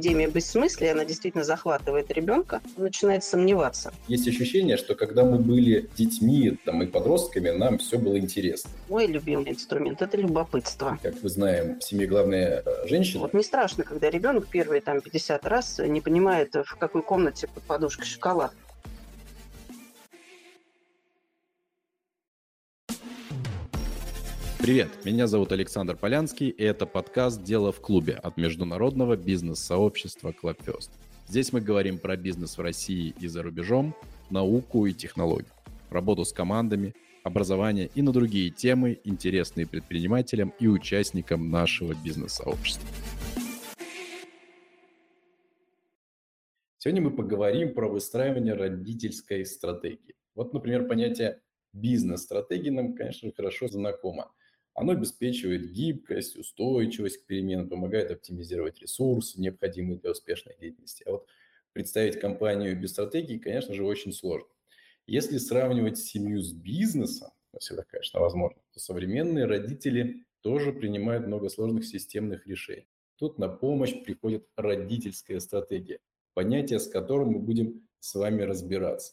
эпидемия бессмыслия, она действительно захватывает ребенка, он начинает сомневаться. Есть ощущение, что когда мы были детьми там, и подростками, нам все было интересно. Мой любимый инструмент – это любопытство. Как мы знаем, в семье главная э, женщина. Вот не страшно, когда ребенок первые там 50 раз не понимает, в какой комнате под подушкой шоколад. Привет, меня зовут Александр Полянский, и это подкаст «Дело в клубе» от международного бизнес-сообщества Clubfest. Здесь мы говорим про бизнес в России и за рубежом, науку и технологии, работу с командами, образование и на другие темы, интересные предпринимателям и участникам нашего бизнес-сообщества. Сегодня мы поговорим про выстраивание родительской стратегии. Вот, например, понятие бизнес-стратегии нам, конечно, хорошо знакомо. Оно обеспечивает гибкость, устойчивость к переменам, помогает оптимизировать ресурсы, необходимые для успешной деятельности. А вот представить компанию без стратегии, конечно же, очень сложно. Если сравнивать семью с бизнесом, если это, конечно, возможно, то современные родители тоже принимают много сложных системных решений. Тут на помощь приходит родительская стратегия, понятие, с которым мы будем с вами разбираться.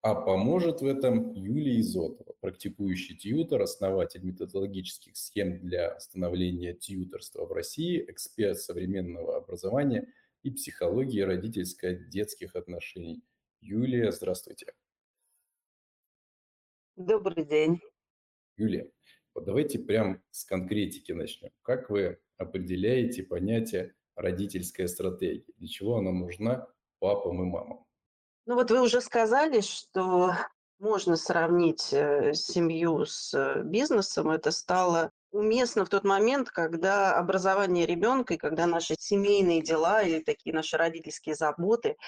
А поможет в этом Юлия Изотова, практикующий тьютер, основатель методологических схем для становления тьютерства в России, эксперт современного образования и психологии родительско-детских отношений. Юлия, здравствуйте. Добрый день. Юлия, вот давайте прям с конкретики начнем. Как вы определяете понятие родительская стратегия? Для чего она нужна папам и мамам? Ну вот вы уже сказали, что можно сравнить э, семью с э, бизнесом. Это стало уместно в тот момент, когда образование ребенка и когда наши семейные дела или такие наши родительские заботы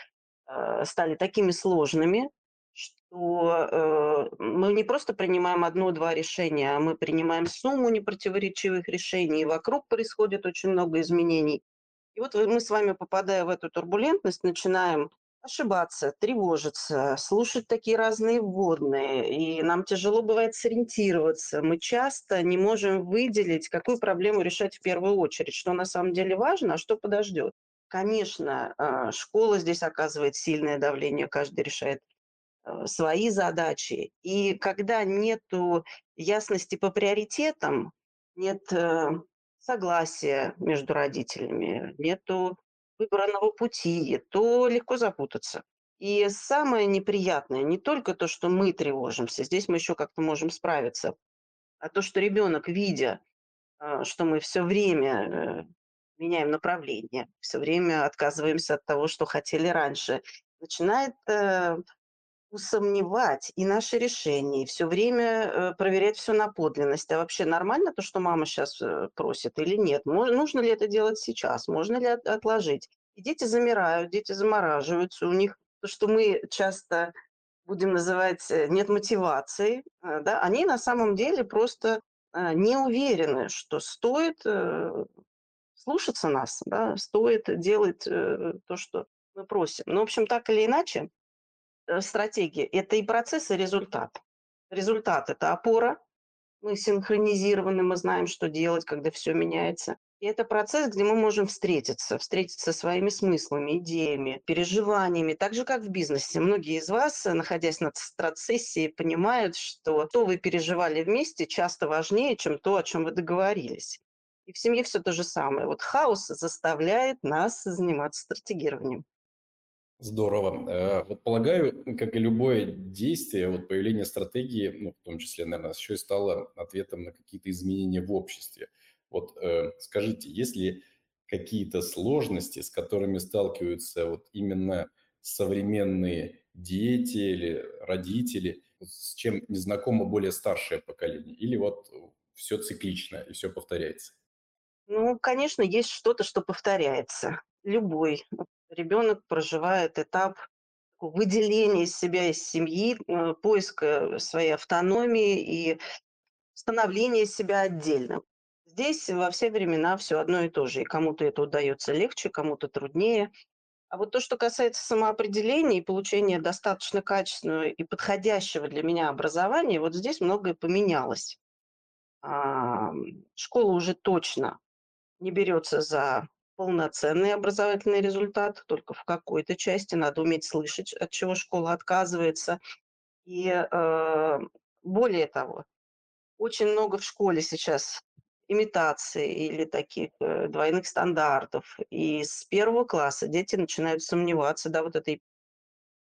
э, стали такими сложными, что мы не просто принимаем одно-два решения, а мы принимаем сумму непротиворечивых решений, и вокруг происходит очень много изменений. И вот мы с вами, попадая в эту турбулентность, начинаем ошибаться, тревожиться, слушать такие разные вводные, и нам тяжело бывает сориентироваться. Мы часто не можем выделить, какую проблему решать в первую очередь, что на самом деле важно, а что подождет. Конечно, а, школа здесь оказывает сильное давление, каждый решает а, свои задачи. И когда нет ясности по приоритетам, нет э, согласия между родителями, нету выбранного пути, то легко запутаться. И самое неприятное не только то, что мы тревожимся, здесь мы еще как-то можем справиться, а то, что ребенок, видя, а, что мы все время э, меняем направление, все время отказываемся от того, что хотели раньше, начинает э, усомневать и наши решения, и все время э, проверять все на подлинность. А вообще нормально то, что мама сейчас э, просит или нет? Мож, нужно ли это делать сейчас? Можно ли от, отложить? И дети замирают, дети замораживаются. У них то, что мы часто будем называть э, нет мотивации, да, они на самом деле просто не уверены, что стоит слушаться нас, да, стоит делать то, что мы просим. Ну, в общем, так или иначе, стратегия – это и процесс, и результат. Результат – это опора, мы синхронизированы, мы знаем, что делать, когда все меняется. И это процесс, где мы можем встретиться, встретиться своими смыслами, идеями, переживаниями, так же, как в бизнесе. Многие из вас, находясь на страцессии, понимают, что то вы переживали вместе, часто важнее, чем то, о чем вы договорились. И в семье все то же самое. Вот хаос заставляет нас заниматься стратегированием. Здорово. Э, вот полагаю, как и любое действие, вот появление стратегии, ну, в том числе, наверное, еще и стало ответом на какие-то изменения в обществе. Вот э, скажите, есть ли какие-то сложности, с которыми сталкиваются вот именно современные дети или родители, с чем не знакомо более старшее поколение? Или вот все циклично и все повторяется? Ну, конечно, есть что-то, что повторяется. Любой ребенок проживает этап выделения себя из семьи, э, поиска своей автономии и становления себя отдельно. Здесь во все времена все одно и то же. И кому-то это удается легче, кому-то труднее. А вот то, что касается самоопределения и получения достаточно качественного и подходящего для меня образования, вот здесь многое поменялось. Школа уже точно не берется за полноценный образовательный результат, только в какой-то части надо уметь слышать, от чего школа отказывается. И э, более того, очень много в школе сейчас имитации или таких э, двойных стандартов. И с первого класса дети начинают сомневаться, да, вот этой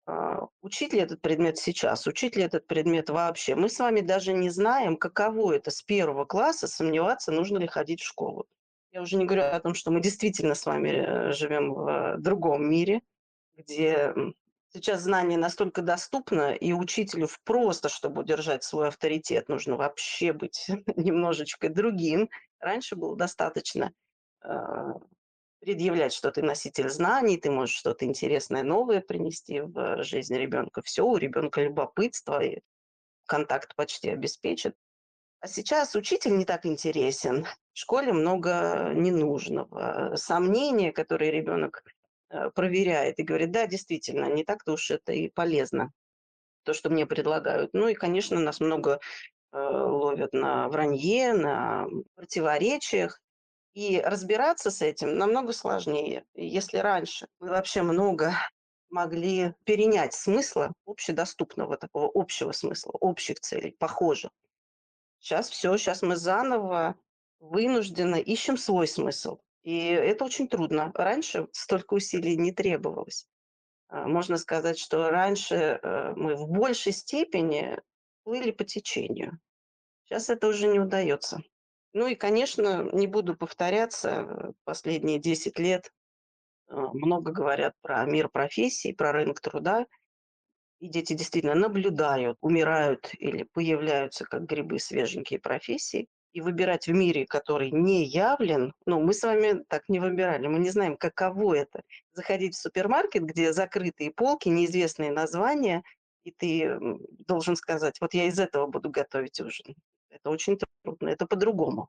а, учить ли этот предмет сейчас, учить ли этот предмет вообще. Мы с вами даже не знаем, каково это с первого класса сомневаться, нужно ли ходить в школу. Я уже не говорю о том, что мы действительно с вами э, живем в другом мире, где сейчас знание настолько доступно, и учителю просто, чтобы удержать свой авторитет, нужно вообще быть немножечко другим. Раньше было достаточно а, предъявлять, что ты носитель знаний, ты можешь что-то интересное, новое принести в жизнь ребенка. Все, у ребенка любопытство, и контакт почти обеспечит. А сейчас учитель не так интересен. В школе много ненужного. Сомнения, которые ребенок э, проверяет и говорит, да, действительно, не так-то уж это и полезно, то, что мне предлагают. Ну и, конечно, нас много э, ловят на вранье, на противоречиях. И разбираться с этим намного сложнее. Если раньше мы вообще много могли перенять смысла общедоступного, такого общего смысла, общих целей, похожих, Сейчас все, сейчас мы заново вынужденно ищем свой смысл. И это очень трудно. Раньше столько усилий не требовалось. А, можно сказать, что раньше э, мы в большей степени плыли по течению. Сейчас это уже не удается. Ну и, конечно, не буду повторяться, последние 10 лет э, много говорят про мир профессий, про рынок труда – и дети действительно наблюдают, умирают или появляются как грибы свеженькие профессии, и выбирать в мире, который не явлен, ну, мы с вами так не выбирали, мы не знаем, каково это. Заходить в супермаркет, где закрытые полки, неизвестные названия, и ты должен сказать, вот я из этого буду готовить ужин. Это очень трудно, это по-другому.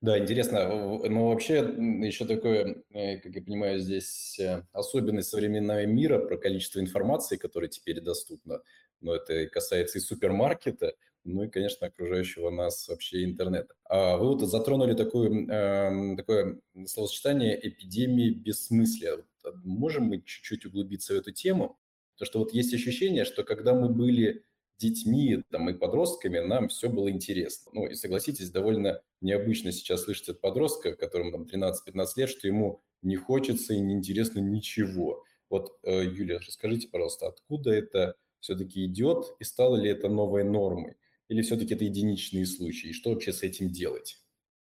Да, интересно. Но вообще еще такое, э, как я понимаю, здесь э, особенность современного мира про количество информации, которая теперь доступна. Но это касается и супермаркета, ну и, конечно, окружающего нас вообще интернета. А вы вот затронули такое, э, такое словосочетание «эпидемии бессмыслия». Можем мы чуть-чуть углубиться в эту тему? То, что вот есть ощущение, что когда мы были детьми там, и подростками нам все было интересно. Ну и согласитесь, довольно необычно сейчас слышать от подростка, которому там 13-15 лет, что ему не хочется и не интересно ничего. Вот, э, Юлия, расскажите, пожалуйста, откуда это все-таки идет и стало ли это новой нормой? Или все-таки это единичные случаи? И что вообще с этим делать?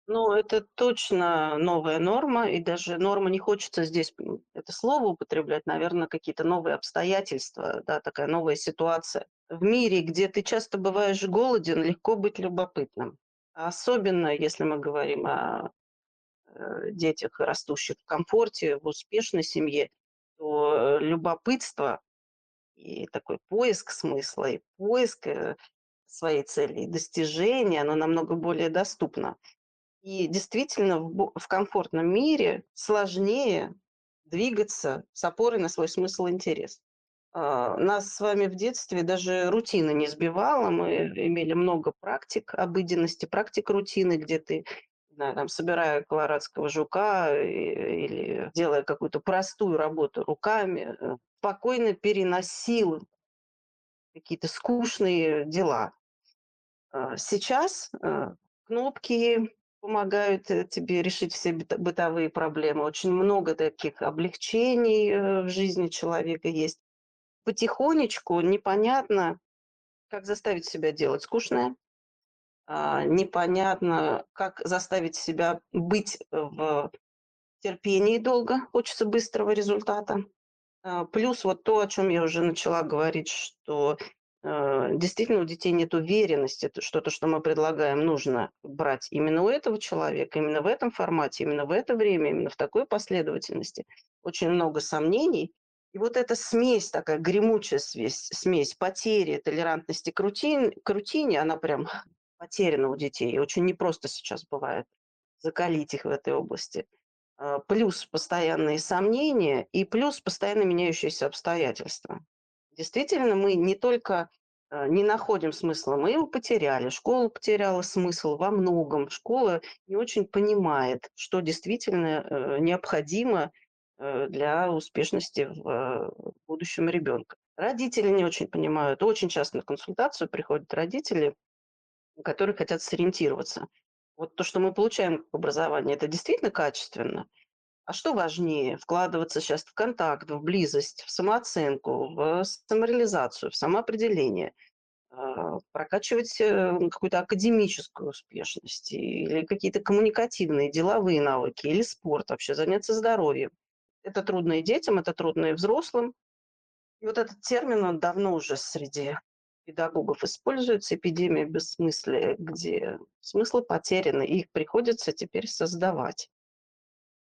Ну, это точно новая норма, и даже норма не хочется здесь это слово употреблять, наверное, какие-то новые обстоятельства, да, такая новая ситуация. В мире, где ты часто бываешь голоден, легко быть любопытным. Особенно, если мы говорим о э, детях, растущих в комфорте, в успешной семье, то любопытство и такой поиск смысла, и поиск э, своей цели, и достижения, оно намного более доступно. И действительно в, комфортном мире сложнее двигаться с опорой на свой смысл и интерес. А, нас с вами в детстве даже рутина не сбивала. Мы имели много практик обыденности, практик рутины, где ты знаю, там, собирая колорадского жука или делая какую-то простую работу руками, э, спокойно переносил какие-то скучные дела. А, сейчас э, кнопки, помогают э, тебе решить все бытовые проблемы. Очень много таких облегчений э, в жизни человека есть. Потихонечку непонятно, как заставить себя делать скучное, а, непонятно, как заставить себя быть в терпении долго, хочется быстрого результата. А, плюс вот то, о чем я уже начала говорить, что Э, действительно у детей нет уверенности, что то, что мы предлагаем, нужно брать именно у этого человека, именно в этом формате, именно в это время, именно в такой последовательности. Очень много сомнений. И вот эта смесь, такая гремучая смесь, смесь потери толерантности к, рутин, к рутине, она прям потеряна у детей. И очень непросто сейчас бывает закалить их в этой области. Э, плюс постоянные сомнения и плюс постоянно меняющиеся обстоятельства. Действительно, мы не только э, не находим смысла, мы его потеряли. Школа потеряла смысл во многом. Школа не очень понимает, что действительно э, необходимо для успешности в будущем ребенка. Родители не очень понимают. Очень часто на консультацию приходят родители, которые хотят сориентироваться. Вот то, что мы получаем в образовании, это действительно качественно – а что важнее? Вкладываться сейчас в контакт, в близость, в самооценку, в самореализацию, в самоопределение, а, прокачивать э, какую-то академическую успешность или какие-то коммуникативные, деловые навыки, или спорт вообще, заняться здоровьем. Это трудно и детям, это трудно и взрослым. И вот этот термин, он давно уже среди педагогов используется, эпидемия бессмыслия, где смыслы потеряны, и их приходится теперь создавать.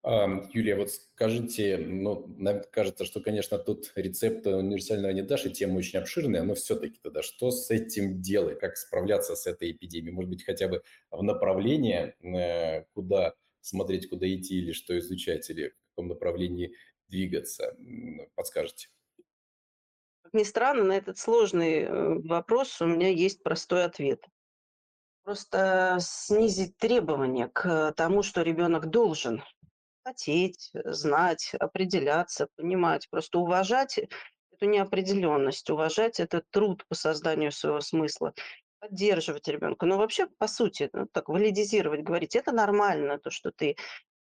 Юлия, вот скажите, ну, нам кажется, что, конечно, тут рецепт универсального не дашь, и тема очень обширная, но все-таки тогда что с этим делать, как справляться с этой эпидемией? Может быть, хотя бы в направлении, э, куда смотреть, куда идти, или что изучать, или каком направлении двигаться, подскажете? Как ни странно, на этот сложный э, вопрос у меня есть простой ответ. Просто снизить требования к тому, что ребенок должен хотеть, э, знать, определяться, понимать, просто уважать эту неопределенность, уважать этот труд по созданию своего смысла, поддерживать ребенка. Но вообще, по сути, ну, так валидизировать, говорить, это нормально, то, что ты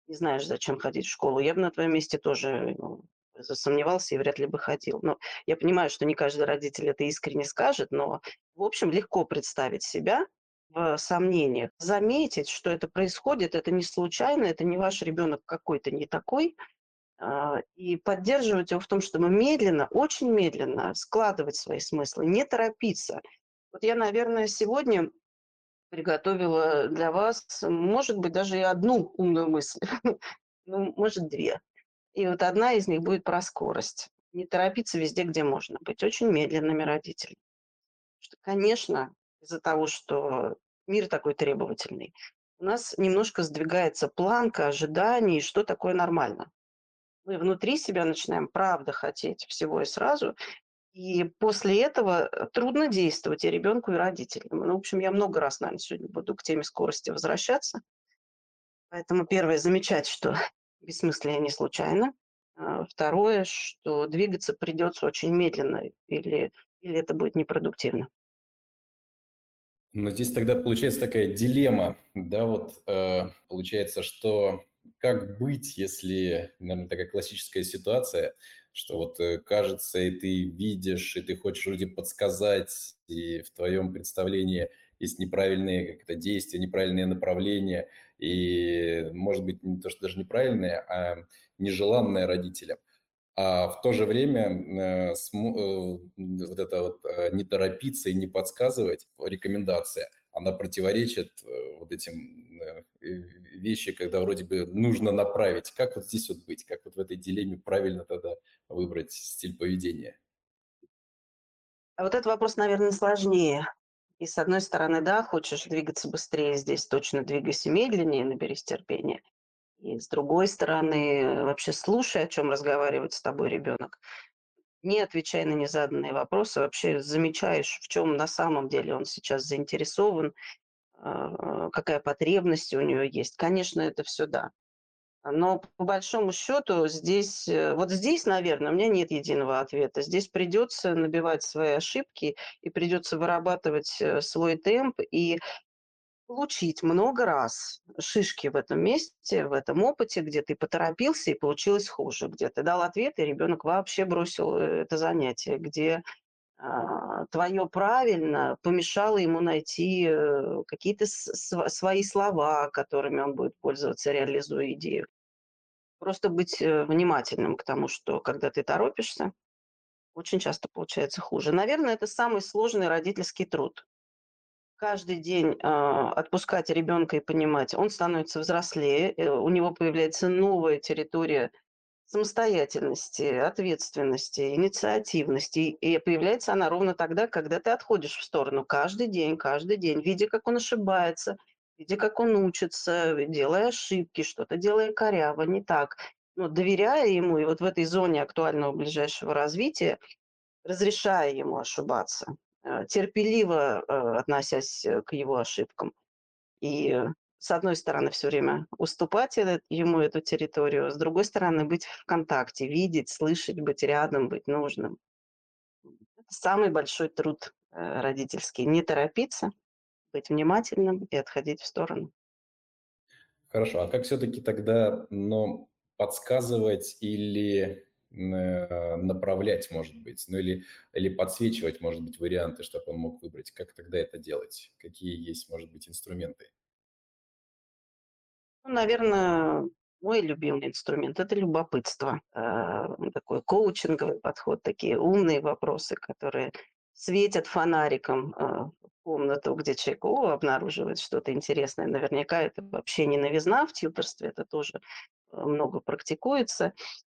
не знаешь, зачем ходить в школу. Я бы на твоем месте тоже ну, засомневался и вряд ли бы ходил. Но я понимаю, что не каждый родитель это искренне скажет, но, в общем, легко представить себя в сомнениях. Заметить, что это происходит, это не случайно, это не ваш ребенок какой-то не такой, а, и поддерживать его в том, чтобы медленно, очень медленно складывать свои смыслы, не торопиться. Вот я, наверное, сегодня приготовила для вас, может быть, даже и одну умную мысль, ну, может, две. И вот одна из них будет про скорость. Не торопиться везде, где можно, быть очень медленными родителями. Что, конечно, из-за того, что мир такой требовательный, у нас немножко сдвигается планка ожиданий, что такое нормально. Мы внутри себя начинаем правда хотеть всего и сразу, и после этого э, трудно действовать и ребенку, и родителям. Ну, в общем, я много раз, наверное, сегодня буду к теме скорости возвращаться. Поэтому первое, замечать, что бессмыслие не случайно. А второе, что двигаться придется очень медленно, или, или это будет непродуктивно. Но здесь тогда получается такая дилемма, да, вот э, получается, что как быть, если, наверное, такая классическая ситуация, что вот э, кажется, и ты видишь, и ты хочешь вроде подсказать, и в твоем представлении есть неправильные как это действия, неправильные направления, и, может быть, не то, что даже неправильные, а нежеланные родителям – а в то же время э, э, вот это вот э, не торопиться и не подсказывать рекомендация, она противоречит вот этим вещи, когда вроде бы нужно направить. Как вот здесь вот быть? Как вот в этой дилемме правильно тогда выбрать стиль поведения? А вот этот вопрос, наверное, сложнее. И с одной стороны, да, хочешь двигаться быстрее, здесь точно двигайся медленнее, наберись терпения. И с другой стороны, вообще слушай, о чем разговаривает с тобой ребенок. Не отвечай на незаданные вопросы, вообще замечаешь, в чем на самом деле он сейчас заинтересован, а, какая потребность у него есть. Конечно, это все да. Но по большому счету здесь, э, вот здесь, наверное, у меня нет единого ответа. Здесь придется набивать свои ошибки и придется вырабатывать э, свой темп и получить много раз шишки в этом месте, в этом опыте, где ты поторопился и получилось хуже, где ты дал ответ, и ребенок вообще бросил э, это занятие, где а, твое правильно помешало ему найти э, какие-то свои слова, которыми он будет пользоваться, реализуя идею. Просто быть э, внимательным к тому, что когда ты торопишься, очень часто получается хуже. Наверное, это самый сложный родительский труд каждый день э, отпускать ребенка и понимать, он становится взрослее, э, у него появляется новая территория самостоятельности, ответственности, инициативности. И появляется она ровно тогда, когда ты отходишь в сторону каждый день, каждый день, видя, как он ошибается, видя, как он учится, делая ошибки, что-то делая коряво, не так. Но доверяя ему, и вот в этой зоне актуального ближайшего развития, разрешая ему ошибаться, терпеливо э, относясь к его ошибкам. И с одной стороны, все время уступать ему эту территорию, с другой стороны, быть в контакте, видеть, слышать, быть рядом, быть нужным. Самый большой труд родительский. Не торопиться, быть внимательным и отходить в сторону. Хорошо, а как все-таки тогда ну, подсказывать или э, направлять, может быть, ну или, или подсвечивать, может быть, варианты, чтобы он мог выбрать? Как тогда это делать? Какие есть, может быть, инструменты? Ну, наверное, мой любимый инструмент – это любопытство. Э, такой коучинговый подход, такие умные вопросы, которые светят фонариком э, в комнату, где человек о, обнаруживает что-то интересное. Наверняка это вообще не новизна в тьюторстве, это тоже э, много практикуется.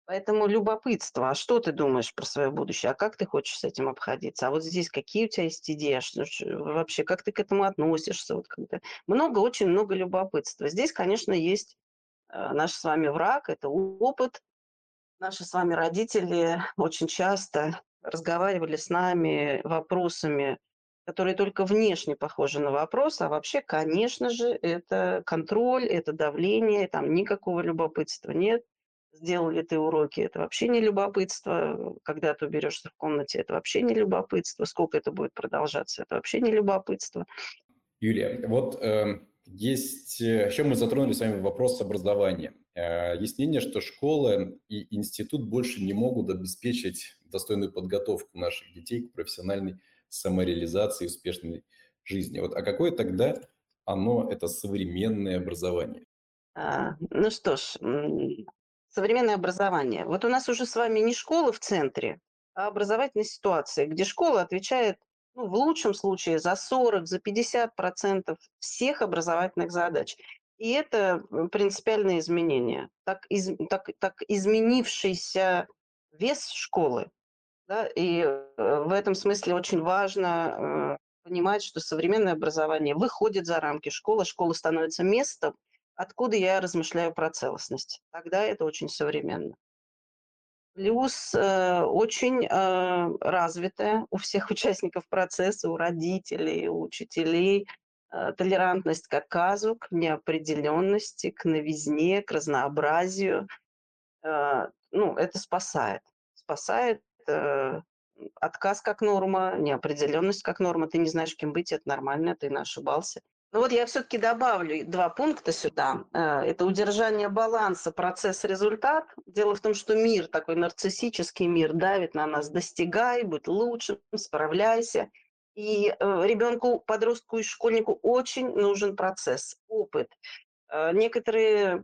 Поэтому любопытство. А что ты думаешь про свое будущее? А как ты хочешь с этим обходиться? А вот здесь какие у тебя есть идеи? А что, вообще, как ты к этому относишься? Вот когда... Много, очень много любопытства. Здесь, конечно, есть э, наш с вами враг, это опыт. Наши с вами родители очень часто разговаривали с нами вопросами, которые только внешне похожи на вопрос, а вообще, конечно же, это контроль, это давление, там никакого любопытства нет. Сделал ли ты уроки, это вообще не любопытство. Когда ты уберешься в комнате, это вообще не любопытство. Сколько это будет продолжаться, это вообще не любопытство. Юлия, вот э, есть, э, еще мы затронули с вами вопрос образования. Э, есть мнение, что школа и институт больше не могут обеспечить достойную подготовку наших детей к профессиональной самореализации и успешной жизни. Вот, а какое тогда оно, это современное образование? А, ну что ж, современное образование. Вот у нас уже с вами не школа в центре, а образовательная ситуация, где школа отвечает ну, в лучшем случае за 40, за 50 процентов всех образовательных задач. И это принципиальное изменение. Так, из, так, так изменившийся вес школы. Да, и э, в этом смысле очень важно э, понимать, что современное образование выходит за рамки школы, школа становится местом, откуда я размышляю про целостность. Тогда это очень современно. Плюс э, очень э, развитая у всех участников процесса, у родителей, у учителей э, толерантность к отказу, к неопределенности, к новизне, к разнообразию. Э, ну, это спасает. Спасает э, отказ как норма, неопределенность как норма. Ты не знаешь, кем быть, это нормально, ты ошибался. Ну вот я все-таки добавлю два пункта сюда. Э, это удержание баланса, процесс-результат. Дело в том, что мир, такой нарциссический мир, давит на нас. Достигай, будь лучшим, справляйся. И э, ребенку, подростку и школьнику очень нужен процесс, опыт. Э, некоторые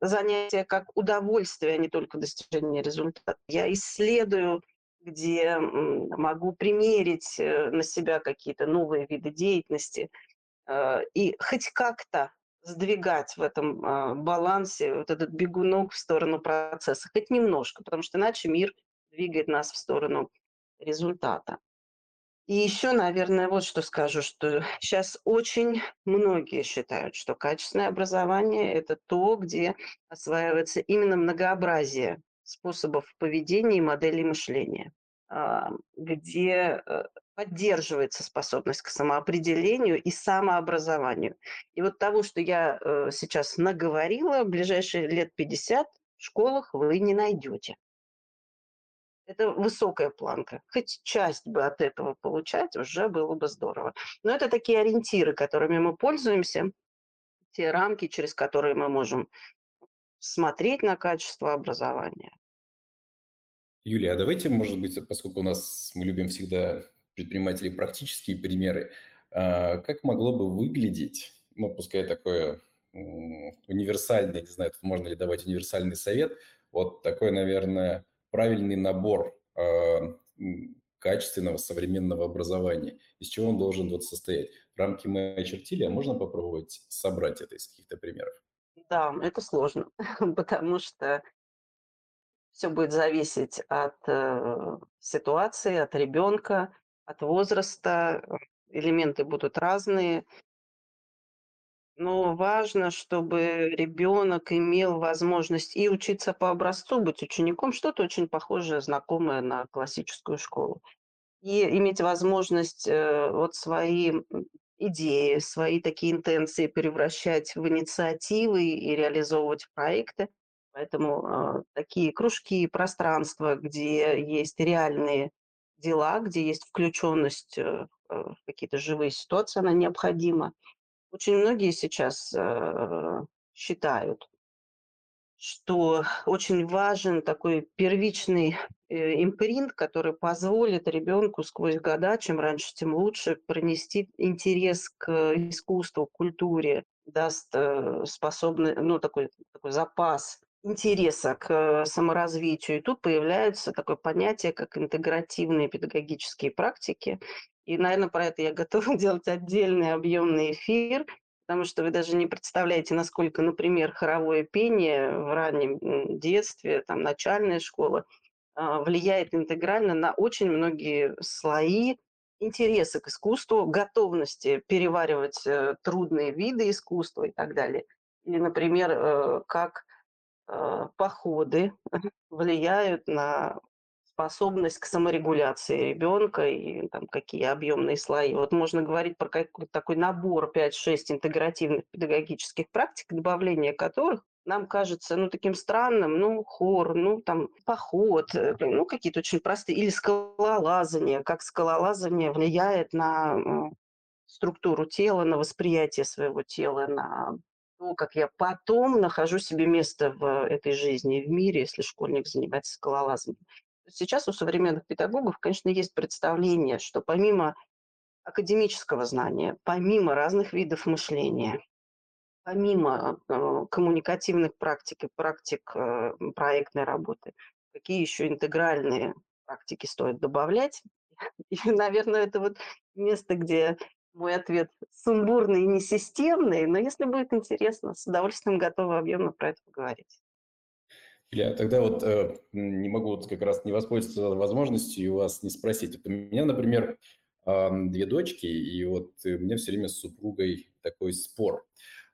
занятия как удовольствие, а не только достижение результата. Я исследую, где могу примерить на себя какие-то новые виды деятельности – и хоть как-то сдвигать в этом а, балансе вот этот бегунок в сторону процесса, хоть немножко, потому что иначе мир двигает нас в сторону результата. И еще, наверное, вот что скажу, что сейчас очень многие считают, что качественное образование – это то, где осваивается именно многообразие способов поведения и моделей мышления, а, где э, поддерживается способность к самоопределению и самообразованию. И вот того, что я э, сейчас наговорила, в ближайшие лет 50 в школах вы не найдете. Это высокая планка. Хоть часть бы от этого получать, уже было бы здорово. Но это такие ориентиры, которыми мы пользуемся, те рамки, через которые мы можем смотреть на качество образования. Юлия, а давайте, может быть, поскольку у нас мы любим всегда предпринимателей практические примеры. А, как могло бы выглядеть, ну, пускай такое универсальный, не знаю, тут можно ли давать универсальный совет, вот такой, наверное, правильный набор а, качественного современного образования, из чего он должен вот состоять. Рамки мы очертили, а можно попробовать собрать это из каких-то примеров? Да, это сложно, потому что все будет зависеть от э, ситуации, от ребенка, от возраста, э, элементы будут разные. Но важно, чтобы ребенок имел возможность и учиться по образцу, быть учеником, что-то очень похожее, знакомое на классическую школу. и иметь возможность э, вот свои идеи, свои такие интенции превращать в инициативы и реализовывать проекты. Поэтому э, такие кружки, пространства, где есть реальные дела, где есть включенность э, в какие-то живые ситуации, она необходима. Очень многие сейчас э, считают, что очень важен такой первичный э, импринт, который позволит ребенку сквозь года, чем раньше, тем лучше, пронести интерес к искусству, к культуре, даст способный, ну, такой, такой запас интереса к саморазвитию. И тут появляется такое понятие, как интегративные педагогические практики. И, наверное, про это я готова делать отдельный объемный эфир – потому что вы даже не представляете, насколько, например, хоровое пение в раннем детстве, там, начальная школа, а, влияет интегрально на очень многие слои интереса к искусству, готовности переваривать э, трудные виды искусства и так далее. Или, например, э, как э, походы влияют на способность к саморегуляции ребенка и там, какие объемные слои. Вот можно говорить про какой-то такой набор 5-6 интегративных педагогических практик, добавление которых нам кажется, ну, таким странным, ну, хор, ну, там, поход, э, ну, какие-то очень простые, или скалолазание, как скалолазание влияет на структуру тела, на восприятие своего тела, на то, как я потом нахожу себе место в этой жизни, в мире, если школьник занимается скалолазанием. Сейчас у современных педагогов, конечно, есть представление, что помимо академического знания, помимо разных видов мышления, помимо э, коммуникативных практик и практик э, проектной работы, какие еще интегральные практики стоит добавлять. И, наверное, это вот место, где мой ответ сумбурный и несистемный, но если будет интересно, с удовольствием готова объемно про это поговорить. Илья, тогда вот э, не могу вот как раз не воспользоваться возможностью и вас не спросить. Вот у меня, например, э, две дочки, и вот у меня все время с супругой такой спор.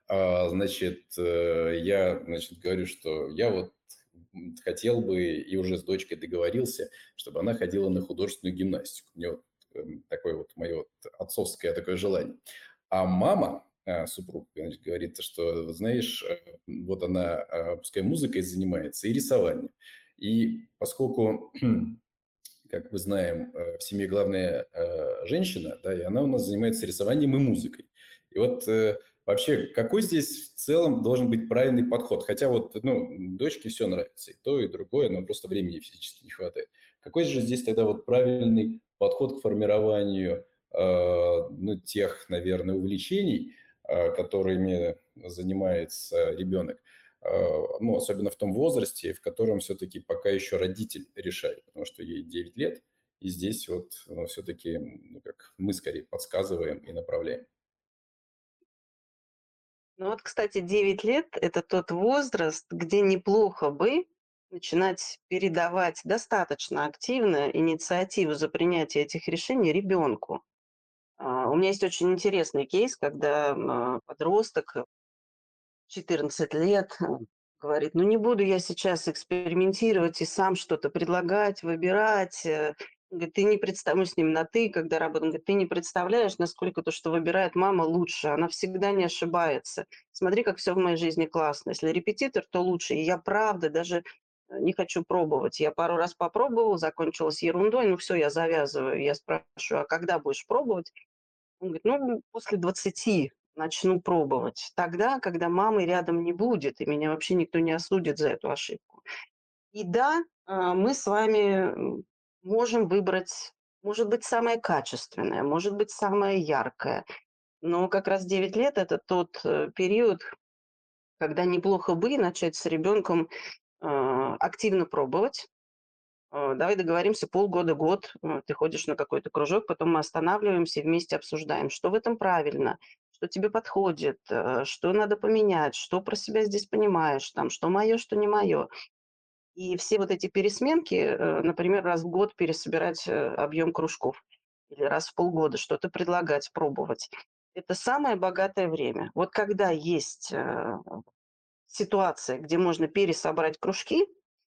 Э, значит, э, я значит, говорю, что я вот хотел бы и уже с дочкой договорился, чтобы она ходила на художественную гимнастику. У нее вот такое вот мое вот отцовское такое желание. А мама, а, супруг значит, говорит, что, знаешь, э, вот она, пускай музыкой занимается и рисованием. И поскольку, как мы знаем, э, в семье главная э, женщина, да, и она у нас занимается рисованием и музыкой. И вот вообще, какой здесь в целом должен быть правильный подход? Хотя вот, ну, дочке все нравится, и то, и другое, но просто времени физически не хватает. Какой же здесь тогда вот правильный подход к формированию ну, тех, наверное, увлечений, Э, которыми занимается ребенок, э, ну, особенно в том возрасте, в котором все-таки пока еще родитель решает, потому что ей 9 лет, и здесь вот ну, все-таки ну, как мы скорее подсказываем и направляем. Ну вот, кстати, 9 лет – это тот возраст, где неплохо бы начинать передавать достаточно активно инициативу за принятие этих решений ребенку. А, у меня есть очень интересный кейс, когда а, подросток, 14 лет, э, говорит, ну не буду я сейчас экспериментировать и сам что-то предлагать, выбирать. Э». говорит, ты не представляешь, с ним на «ты», когда работаем, говорит, ты не представляешь, насколько то, что выбирает мама, лучше. Она всегда не ошибается. Смотри, как все в моей жизни классно. Если репетитор, то лучше. И я правда даже не хочу пробовать. Я пару раз попробовал, закончилось ерундой, ну все, я завязываю. Я спрашиваю, а когда будешь пробовать? Он говорит, ну, после 20 начну пробовать. Тогда, когда мамы рядом не будет, и меня вообще никто не осудит за эту ошибку. И да, а, мы с вами можем выбрать, может быть, самое качественное, может быть, самое яркое. Но как раз 9 лет – это тот э, период, когда неплохо бы начать с ребенком активно пробовать, Э, давай договоримся полгода, год, э, ты ходишь на какой-то кружок, потом мы останавливаемся и вместе обсуждаем, что в этом правильно, что тебе подходит, э, что надо поменять, что про себя здесь понимаешь, там, что мое, что не мое. И все вот эти пересменки, например, раз в год пересобирать объем кружков или раз в полгода что-то предлагать, пробовать. Это самое богатое время. Вот когда есть ситуация, где можно пересобрать кружки,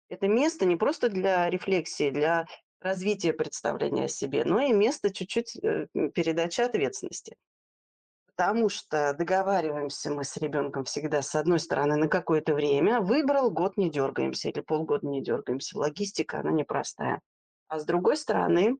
это место не просто для рефлексии, для развития представления о себе, но и место чуть-чуть э, передачи ответственности. Потому что договариваемся мы с ребенком всегда, с одной стороны, на какое-то время. Выбрал, год не дергаемся или полгода не дергаемся. Логистика, она непростая. А с другой стороны,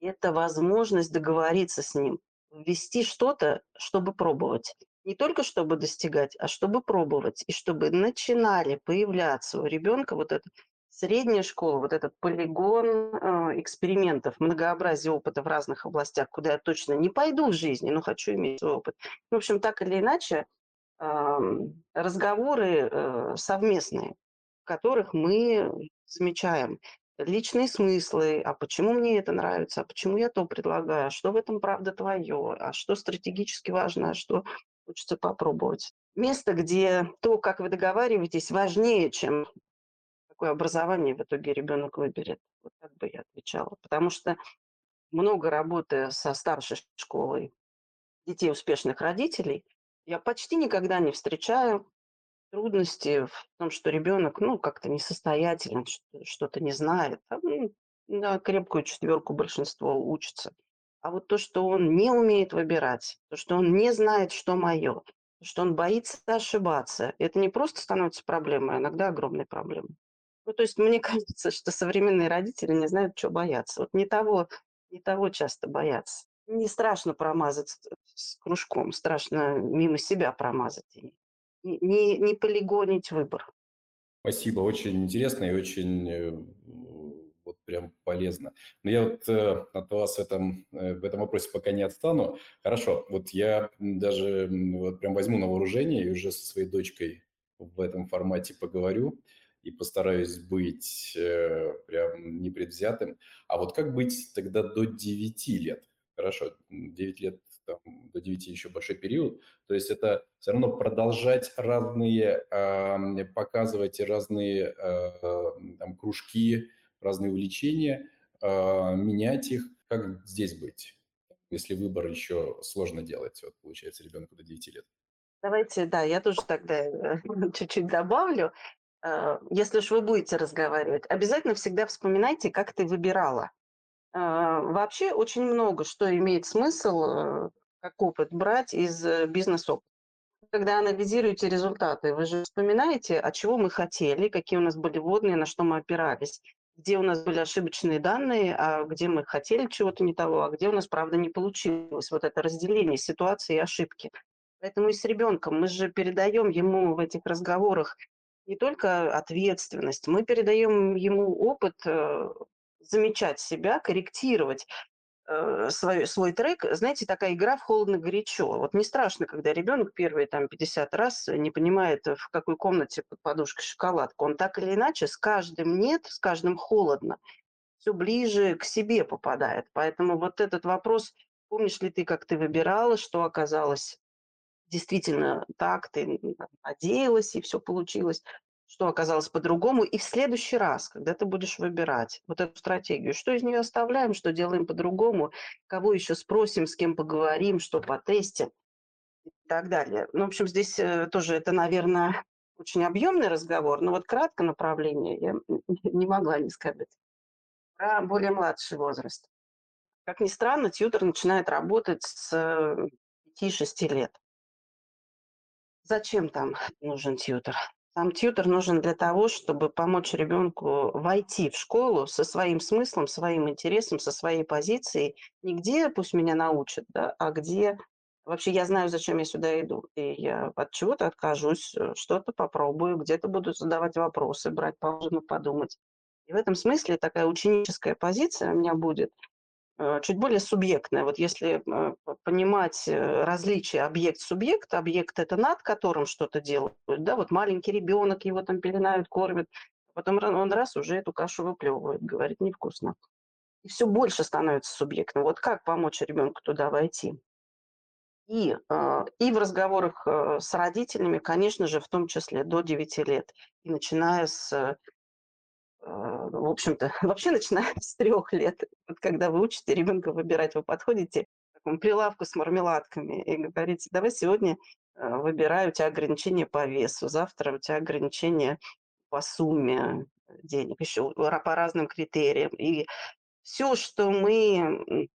это возможность договориться с ним, ввести что-то, чтобы пробовать. Не только чтобы достигать, а чтобы пробовать. И чтобы начинали появляться у ребенка вот это средняя школа, вот этот полигон э, экспериментов, многообразие опыта в разных областях, куда я точно не пойду в жизни, но хочу иметь опыт. В общем, так или иначе, разговоры э, совместные, в которых мы замечаем личные смыслы, а почему мне это нравится, а почему я то предлагаю, а что в этом правда твое, а что стратегически важно, а что хочется попробовать. Место, где то, как вы договариваетесь, важнее, чем какое образование в итоге ребенок выберет. Вот так бы я отвечала. Потому что много работы со старшей школой детей успешных родителей, я почти никогда не встречаю трудности в том, что ребенок, ну, как-то несостоятелен, что-то не знает. Там, ну, на крепкую четверку большинство учится. А вот то, что он не умеет выбирать, то, что он не знает, что мое, что он боится ошибаться, это не просто становится проблемой, а иногда огромной проблемой. Ну, то есть мне кажется, что современные родители не знают, что бояться. Вот не того, не того часто боятся. Не страшно промазать с кружком, страшно мимо себя промазать. Не, не полигонить выбор. Спасибо, очень интересно и очень э, прям полезно. Но я вот э, от вас в этом, э, в этом вопросе пока не отстану. Хорошо, вот я даже вот прям возьму на вооружение и уже со своей дочкой в этом формате поговорю и постараюсь быть э, прям непредвзятым. А вот как быть тогда до 9 лет? Хорошо, 9 лет, там, до 9 еще большой период. То есть это все равно продолжать разные, э, показывать разные э, там, кружки, разные увлечения, э, менять их. Как здесь быть? если выбор еще сложно делать, вот получается ребенку до 9 лет. Давайте, да, я тоже тогда э, чуть-чуть добавлю. Э, если уж вы будете разговаривать, обязательно всегда вспоминайте, как ты выбирала. Э, вообще очень много что имеет смысл э, как опыт брать из бизнес-опыта. Когда анализируете результаты, вы же вспоминаете, от чего мы хотели, какие у нас были водные, на что мы опирались, где у нас были ошибочные данные, а где мы хотели чего-то не того, а где у нас, правда, не получилось. Вот это разделение ситуации и ошибки. Поэтому и с ребенком мы же передаем ему в этих разговорах не только ответственность, мы передаем ему опыт э, замечать себя, корректировать свой, свой трек. Знаете, такая игра в холодно-горячо. Вот не страшно, когда ребенок первые там 50 раз не понимает, в какой комнате под подушкой шоколадка. Он так или иначе с каждым нет, с каждым холодно, все ближе к себе попадает. Поэтому вот этот вопрос, помнишь ли ты, как ты выбирала, что оказалось действительно так, ты надеялась, и все получилось, что оказалось по-другому. И в следующий раз, когда ты будешь выбирать вот эту стратегию, что из нее оставляем, что делаем по-другому, кого еще спросим, с кем поговорим, что потестим и так далее. Ну, в общем, здесь э, тоже это, наверное, очень объемный разговор, но вот кратко направление я не могла не сказать. Про более младший возраст. Как ни странно, тьютер начинает работать с 5-6 лет. Зачем там нужен тьютер? Там тьютер нужен для того, чтобы помочь ребенку войти в школу со своим смыслом, своим интересом, со своей позицией. Не где пусть меня научат, да, а где вообще я знаю, зачем я сюда иду. И я от чего-то откажусь, э, что-то попробую, где-то буду задавать вопросы, брать паузу, подумать. И в этом смысле такая ученическая позиция у меня будет – чуть более субъектное. Вот если э, понимать э, различие объект-субъект, объект – это над которым что-то делают, да, вот маленький ребенок, его там пеленают, кормят, потом он раз уже эту кашу выплевывает, говорит, невкусно. И все больше становится субъектным. Вот как помочь ребенку туда войти? И, и в разговорах с родителями, конечно же, в том числе до 9 лет, и начиная с а, в общем-то, вообще начиная с трех лет, вот когда вы учите ребенка выбирать, вы подходите к такому прилавку с мармеладками и говорите, давай сегодня а, выбираю, у тебя ограничение по весу, завтра у тебя ограничение по сумме, денег, еще по разным критериям. И все, что мы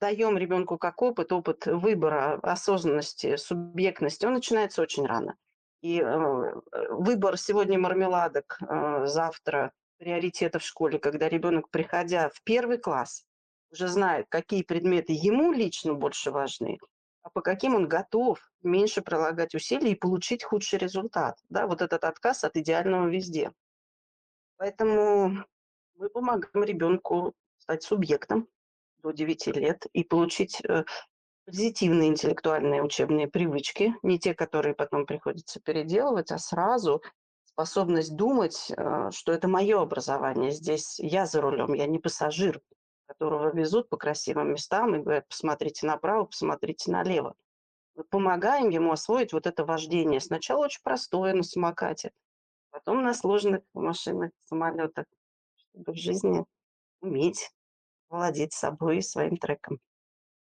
даем ребенку как опыт, опыт выбора, осознанности, субъектности, он начинается очень рано. И э, выбор сегодня мармеладок, э, завтра приоритеты в школе, когда ребенок, приходя в первый класс, уже знает, какие предметы ему лично больше важны, а по каким он готов меньше прилагать усилий и получить худший результат. Да, вот этот отказ от идеального везде. Поэтому мы помогаем ребенку стать субъектом до 9 лет и получить э, позитивные интеллектуальные учебные привычки, не те, которые потом приходится переделывать, а сразу способность думать, э, что это мое образование, здесь я за рулем, я не пассажир, которого везут по красивым местам и говорят, посмотрите направо, посмотрите налево. Мы помогаем ему освоить вот это вождение. Сначала очень простое на самокате, потом на сложных машинах, самолетах, чтобы в жизни уметь владеть собой и своим треком.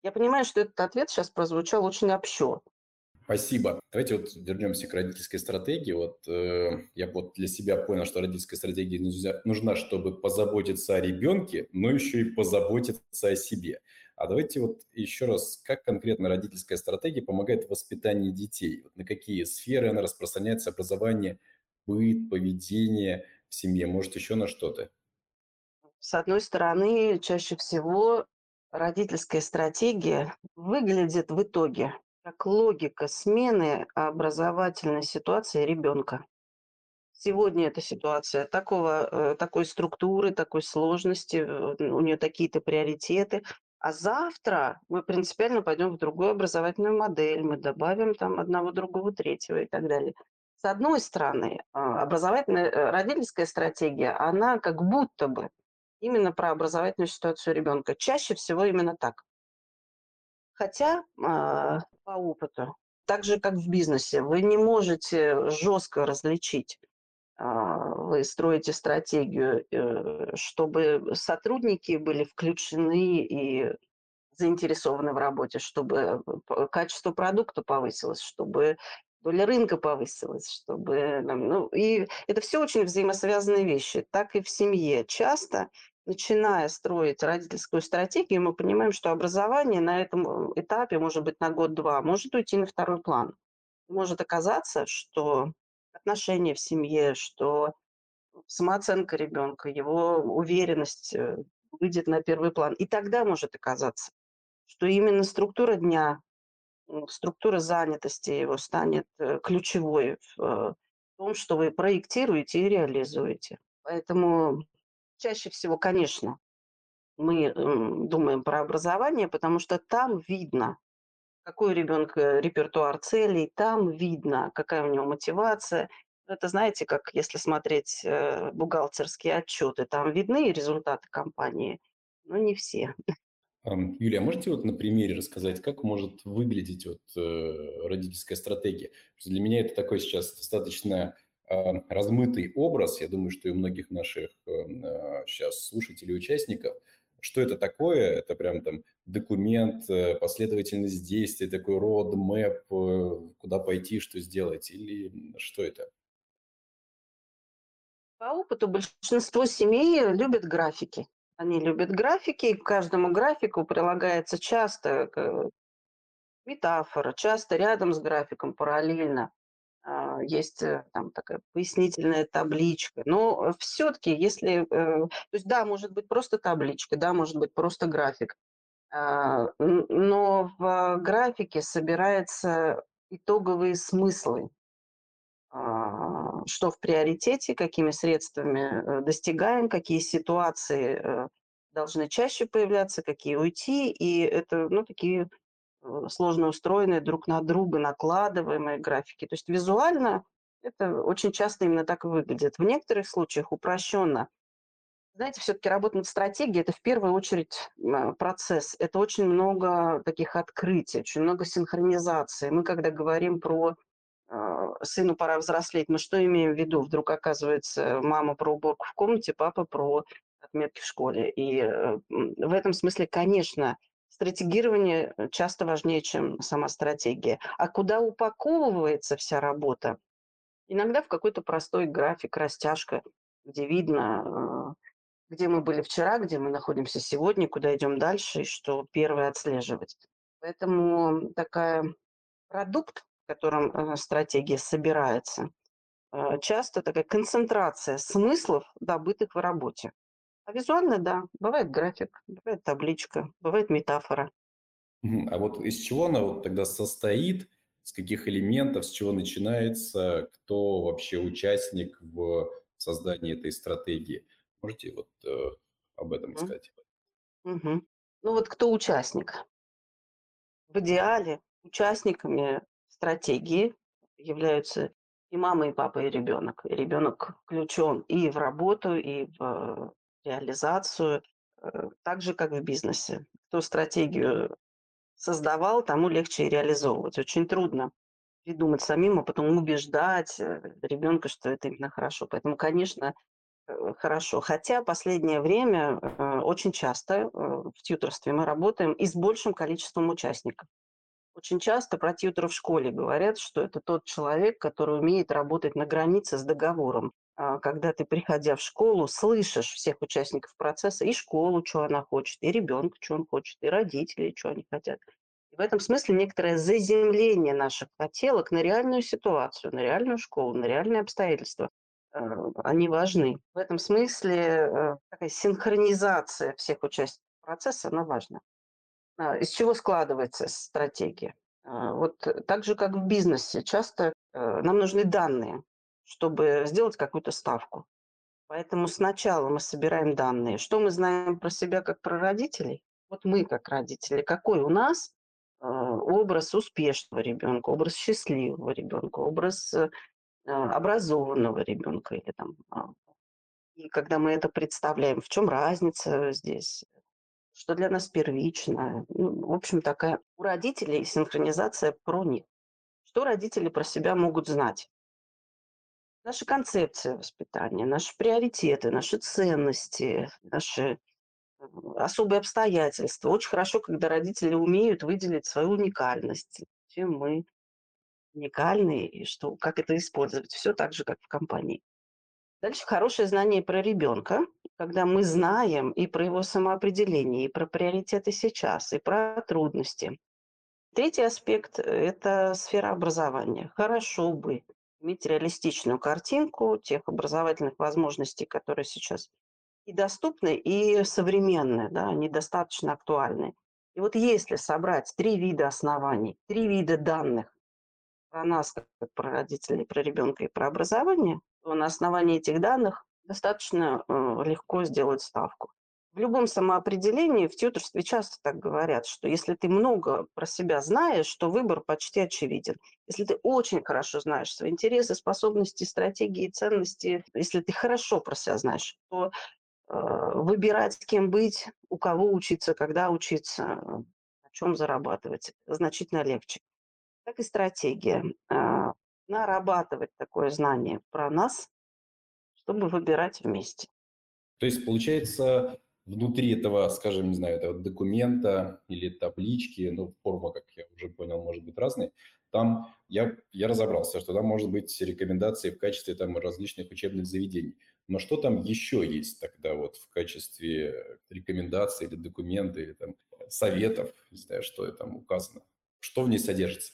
Я понимаю, что этот ответ сейчас прозвучал очень общо. Спасибо. Давайте вот вернемся к родительской стратегии. Вот э, я вот для себя понял, что родительская стратегия нужна, чтобы позаботиться о ребенке, но еще и позаботиться о себе. А давайте вот еще раз, как конкретно родительская стратегия помогает в воспитании детей? Вот на какие сферы она распространяется, образование, быт, поведение в семье, может еще на что-то? С одной стороны, чаще всего родительская стратегия выглядит в итоге как логика смены образовательной ситуации ребенка. Сегодня эта ситуация такого, э, такой структуры, такой сложности, э, у нее такие-то приоритеты. А завтра мы принципиально пойдем в другую образовательную модель, мы добавим там одного, другого, третьего и так далее. С одной стороны, а, образовательная э, родительская стратегия, она как будто бы именно про образовательную ситуацию ребенка. Чаще всего именно так. Хотя а, по опыту, так же как в бизнесе, вы не можете жестко различить. А, вы строите стратегию, э, чтобы сотрудники были включены и заинтересованы в работе, чтобы качество продукта повысилось, чтобы доля рынка повысилась, чтобы... Ну, и это все очень взаимосвязанные вещи. Так и в семье. Часто начиная строить родительскую стратегию, мы понимаем, что образование на этом э, этапе, может быть, на год-два, может уйти на второй план. Может оказаться, что отношения в семье, что самооценка ребенка, его уверенность э, выйдет на первый план. И тогда может оказаться, что именно структура дня, структура занятости его станет э, ключевой в том, что вы проектируете и реализуете. Поэтому Чаще всего, конечно, мы думаем про образование, потому что там видно, какой у ребенка репертуар целей, там видно, какая у него мотивация. Это, знаете, как если смотреть э, бухгалтерские отчеты, там видны результаты компании, но не все. Юлия, а можете вот на примере рассказать, как может выглядеть вот э, родительская стратегия? Для меня это такой сейчас достаточно размытый образ, я думаю, что и у многих наших сейчас э, слушателей, участников, что это такое? Это прям там документ, э, последовательность действий, такой roadmap, куда пойти, что сделать, или что это? По опыту большинство семей любят графики. Они любят графики, и к каждому графику прилагается часто метафора, часто рядом с графиком, параллельно есть э, там такая пояснительная табличка. Но все-таки, если... Э, то есть да, может быть просто табличка, да, может быть просто график. А, но в графике собираются итоговые смыслы, а, что в приоритете, какими средствами э, достигаем, какие ситуации должны чаще появляться, какие уйти. И это ну, такие Э, сложно устроенные друг на друга накладываемые графики. То есть визуально это очень часто именно так выглядит. В некоторых случаях упрощенно. Знаете, все-таки работа над стратегией – это в первую очередь процесс. Это очень много таких открытий, очень много синхронизации. Мы, когда говорим про э, сыну пора взрослеть, мы что имеем в виду? Вдруг оказывается мама про уборку в комнате, папа про отметки в школе. И э, в этом смысле, конечно, стратегирование э, часто важнее, чем сама стратегия. А куда упаковывается вся работа? Иногда в какой-то простой график, растяжка. где видно, э, где мы были вчера, где мы находимся сегодня, куда идем дальше, и что первое отслеживать. Поэтому такая продукт, в котором э, стратегия собирается, часто такая концентрация смыслов, добытых в работе. А визуально, да, бывает график, бывает табличка, бывает метафора. А вот из чего она вот тогда состоит, с каких элементов, с чего начинается, кто вообще участник в создании этой стратегии? Можете вот э, об этом сказать? Мгм. Ну вот кто участник? В идеале участниками стратегии являются и мама, и папа, и ребенок. И ребенок включен и в работу, и в реализацию, э, так же, как в бизнесе. Кто стратегию создавал, тому легче и реализовывать. Очень трудно придумать самим, а потом убеждать ребенка, что это именно хорошо. Поэтому, конечно, э, хорошо. Хотя последнее время э, очень часто э, в тьюторстве мы работаем и с большим количеством участников. Очень часто про тьютера в школе говорят, что это тот человек, который умеет работать на границе с договором. А когда ты, приходя в школу, слышишь всех участников процесса, и школу, что она хочет, и ребенка, что он хочет, и родителей, что они хотят. И в этом смысле некоторое заземление наших хотелок на реальную ситуацию, на реальную школу, на реальные обстоятельства. Э, они важны. В этом смысле э, такая синхронизация всех участников процесса, она важна. А, из чего складывается стратегия? А, вот так же, как в бизнесе, часто нам нужны данные, чтобы сделать какую-то ставку. Поэтому сначала мы собираем данные. Что мы знаем про себя как про родителей? Вот мы как родители. Какой у нас э, образ успешного ребенка, образ счастливого ребенка, образ э, образованного ребенка или там. А, и когда мы это представляем, в чем разница здесь, что для нас первично. Ну, в общем, такая у родителей синхронизация про них. Что родители про себя могут знать? Наша концепция воспитания, наши приоритеты, наши ценности, наши э, особые обстоятельства. Очень хорошо, когда родители умеют выделить свою уникальность, чем мы уникальны и что, как это использовать. Все так же, как в компании. Дальше хорошее знание про ребенка, когда мы знаем и про его самоопределение, и про приоритеты сейчас, и про трудности. Третий аспект – это сфера образования. Хорошо бы иметь реалистичную картинку тех образовательных возможностей, которые сейчас и доступны, и современные, да, они достаточно актуальны. И вот если собрать три вида оснований, три вида данных про нас, как про родителей, про ребенка и про образование, то на основании этих данных достаточно э, легко сделать ставку. В любом самоопределении в тьюторстве часто так говорят, что если ты много про себя знаешь, то выбор почти очевиден. Если ты очень хорошо знаешь свои интересы, способности, стратегии, ценности, если ты хорошо про себя знаешь, то э, выбирать, с кем быть, у кого учиться, когда учиться, на чем зарабатывать, значительно легче. Так и стратегия. Э, нарабатывать такое знание про нас, чтобы выбирать вместе. То есть, получается, внутри этого, скажем, не знаю, этого документа или таблички, ну, форма, как я уже понял, может быть разной, там я, я разобрался, что там может быть рекомендации в качестве там различных учебных заведений. Но что там еще есть тогда вот в качестве рекомендаций или документа, или там советов, не знаю, что там указано? Что в ней содержится?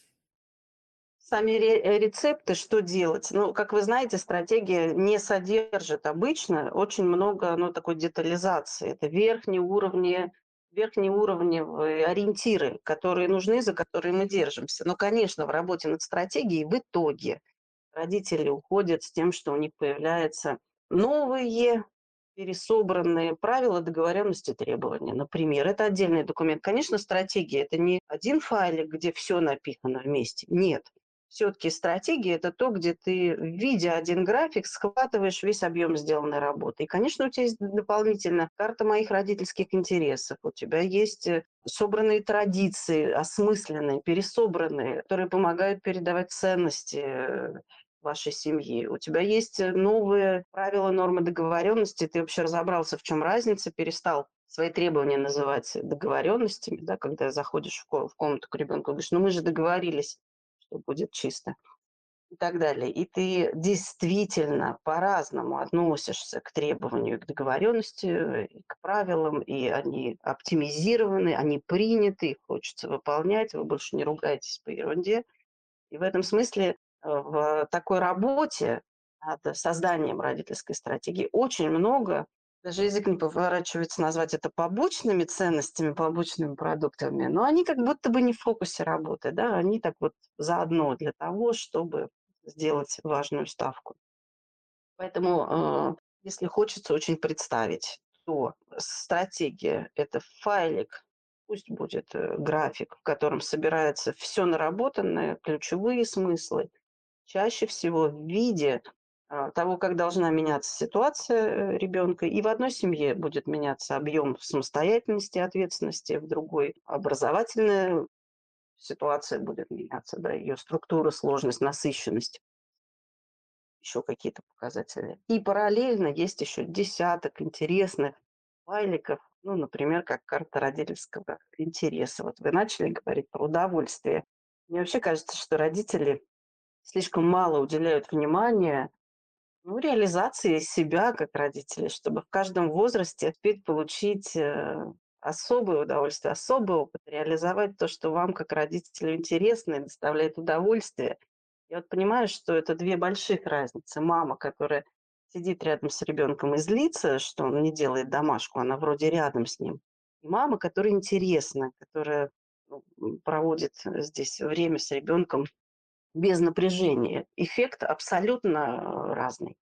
Сами э, рецепты, что делать? Ну, как вы знаете, стратегия не содержит обычно очень много ну, такой детализации. Это верхние уровни, верхние уровневые ориентиры, которые нужны, за которые мы держимся. Но, конечно, в работе над стратегией в итоге родители уходят с тем, что у них появляются новые пересобранные правила договоренности требования. Например, это отдельный документ. Конечно, стратегия – это не один файлик, где все написано вместе. Нет все-таки стратегия – это то, где ты, видя один график, схватываешь весь объем сделанной работы. И, конечно, у тебя есть дополнительно карта моих родительских интересов, у тебя есть э, собранные традиции, осмысленные, пересобранные, которые помогают передавать ценности э, вашей семьи. У тебя есть э, новые правила, нормы договоренности, ты вообще разобрался, в чем разница, перестал свои требования называть договоренностями, да, когда заходишь в комнату к ребенку, говоришь, ну мы же договорились, что будет чисто. и так далее. И ты действительно по-разному относишься к требованию, к договоренности, к правилам, и они оптимизированы, они приняты, их хочется выполнять, вы больше не ругаетесь по ерунде. И в этом смысле э, в такой работе над созданием родительской стратегии очень много даже язык не поворачивается назвать это побочными ценностями, побочными продуктами, но они как будто бы не в фокусе работы, да, они так вот заодно для того, чтобы сделать важную ставку. Поэтому, э, если хочется очень представить, то стратегия – это файлик, пусть будет э, график, в котором собирается все наработанное, ключевые смыслы, чаще всего в виде того, как должна меняться ситуация э, ребенка. И в одной семье будет меняться объем самостоятельности, ответственности, в другой образовательная ситуация будет меняться, да, ее структура, сложность, насыщенность, еще какие-то показатели. И параллельно есть еще десяток интересных файликов, ну, например, как карта родительского интереса. Вот вы начали говорить про удовольствие. Мне вообще кажется, что родители слишком мало уделяют внимания ну, реализации себя как родители, чтобы в каждом возрасте успеть получить э, особое удовольствие, особый опыт, реализовать то, что вам как родителю интересно и доставляет удовольствие. Я вот понимаю, что это две больших разницы. Мама, которая сидит рядом с ребенком и злится, что он не делает домашку, она вроде рядом с ним. И мама, которая интересна, которая ну, проводит здесь время с ребенком без напряжения. Эффект абсолютно разный.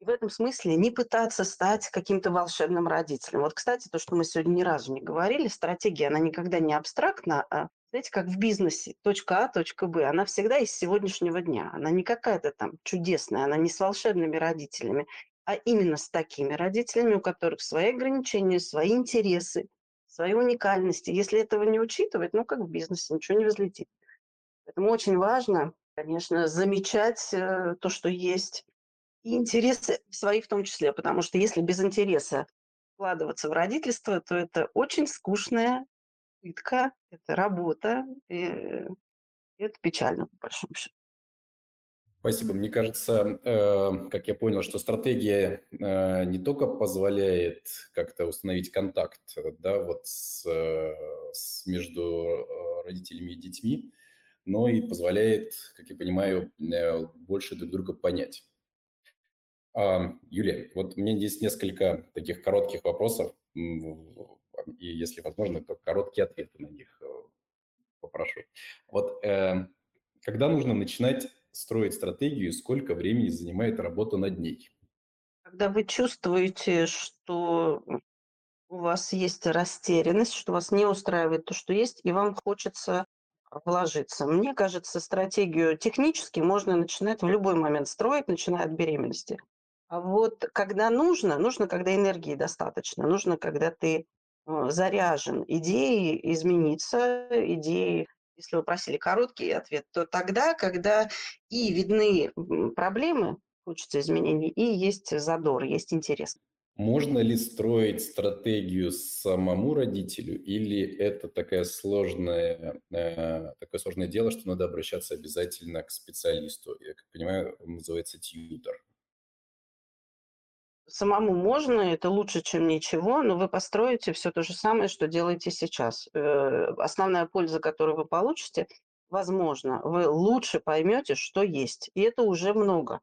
И в этом смысле не пытаться стать каким-то волшебным родителем. Вот, кстати, то, что мы сегодня ни разу не говорили, стратегия, она никогда не абстрактна, а, знаете, как в бизнесе, точка А, точка Б, она всегда из сегодняшнего дня. Она не какая-то там чудесная, она не с волшебными родителями, а именно с такими родителями, у которых свои ограничения, свои интересы, свои уникальности. Если этого не учитывать, ну, как в бизнесе, ничего не взлетит. Поэтому очень важно, конечно, замечать э, то, что есть, и интересы свои в том числе, потому что если без интереса вкладываться в родительство, то это очень скучная пытка, это работа, и это печально, по большому счету. Спасибо. Мне кажется, э, как я понял, что стратегия э, не только позволяет как-то установить контакт да, вот с, э, с между э, родителями и детьми, но и позволяет, как я понимаю, э, больше друг друга понять. Юлия, вот у меня есть несколько таких коротких вопросов, и если возможно, то короткие ответы на них э, попрошу. Вот э, когда нужно начинать строить стратегию, сколько времени занимает работа над ней? Когда вы чувствуете, что у вас есть растерянность, что вас не устраивает то, что есть, и вам хочется вложиться. Мне кажется, стратегию технически можно начинать в любой момент строить, начиная от беременности. А вот когда нужно, нужно, когда энергии достаточно, нужно, когда ты э, заряжен идеей измениться, идеей, если вы просили короткий ответ, то тогда, когда и видны проблемы, хочется изменений, и есть задор, есть интерес. Можно ли строить стратегию самому родителю, или это такая сложная, э, такое сложное дело, что надо обращаться обязательно к специалисту? Я как понимаю, он называется тьютер. Самому можно, это лучше, чем ничего, но вы построите все то же самое, что делаете сейчас. Э, основная польза, которую вы получите, возможно, вы лучше поймете, что есть, и это уже много.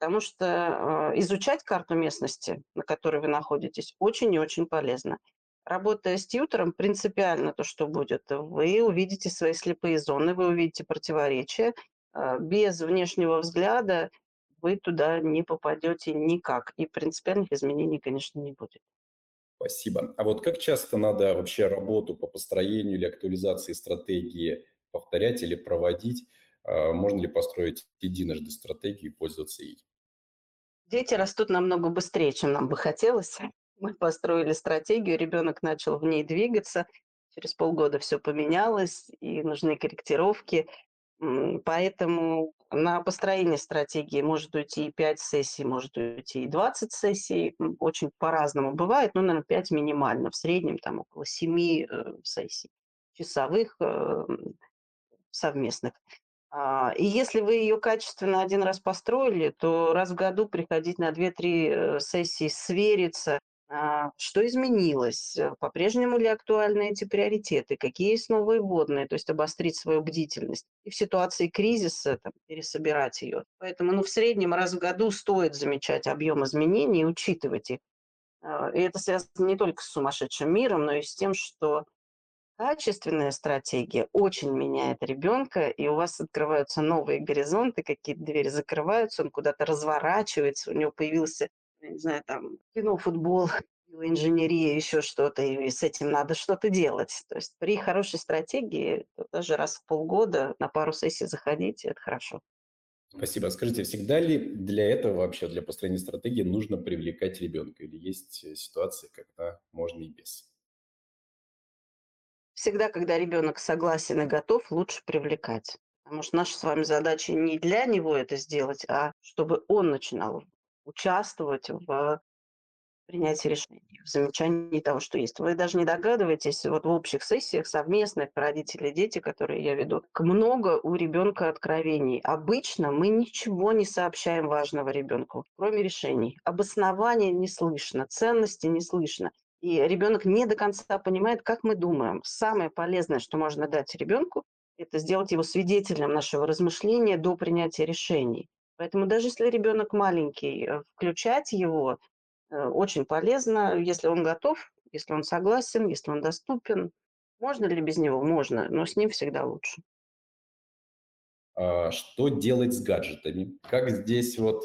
Потому что э, изучать карту местности, на которой вы находитесь, очень и очень полезно. Работая с тьютером, принципиально то, что будет, вы увидите свои слепые зоны, вы увидите противоречия. Э, без внешнего взгляда вы туда не попадете никак. И принципиальных изменений, конечно, не будет. Спасибо. А вот как часто надо вообще работу по построению или актуализации стратегии повторять или проводить? А, можно ли построить единожды стратегию и пользоваться ей? Дети растут намного быстрее, чем нам бы хотелось. Мы построили стратегию, ребенок начал в ней двигаться. Через полгода все поменялось, и нужны корректировки. Поэтому на построение стратегии может уйти и 5 сессий, может уйти и 20 сессий. Очень по-разному бывает, но, наверное, 5 минимально. В среднем там около 7 э, сессий часовых э, совместных. А, и если вы ее качественно один раз построили, то раз в году приходить на 2-3 э, сессии, свериться, а, что изменилось, э, по-прежнему ли актуальны эти приоритеты, какие есть новые вводные, то есть обострить свою бдительность. И в ситуации кризиса там, пересобирать ее. Поэтому ну, в среднем раз в году стоит замечать объем изменений и учитывать их. А, и это связано не только с сумасшедшим миром, но и с тем, что Качественная стратегия очень меняет ребенка, и у вас открываются новые горизонты, какие-то двери закрываются, он куда-то разворачивается, у него появился, я не знаю, там, кино, футбол, инженерия, еще что-то, и с этим надо что-то делать. То есть при хорошей стратегии даже раз в полгода на пару сессий заходить, это хорошо. Спасибо. Скажите, всегда ли для этого вообще, для построения стратегии нужно привлекать ребенка? Или есть ситуации, когда можно и без? Всегда, когда ребенок согласен и готов, лучше привлекать. Потому что наша с вами задача не для него это сделать, а чтобы он начинал участвовать в принятии решений, в замечании того, что есть. Вы даже не догадываетесь, вот в общих сессиях совместных родители, дети, которые я веду, много у ребенка откровений. Обычно мы ничего не сообщаем важного ребенку, кроме решений. Обоснования не слышно, ценности не слышно и ребенок не до конца понимает, как мы думаем. Самое полезное, что можно дать ребенку, это сделать его свидетелем нашего размышления до принятия решений. Поэтому даже если ребенок маленький, э, включать его э, очень полезно, если он готов, если он согласен, если он доступен. Можно ли без него? Можно, но с ним всегда лучше. А что делать с гаджетами? Как здесь вот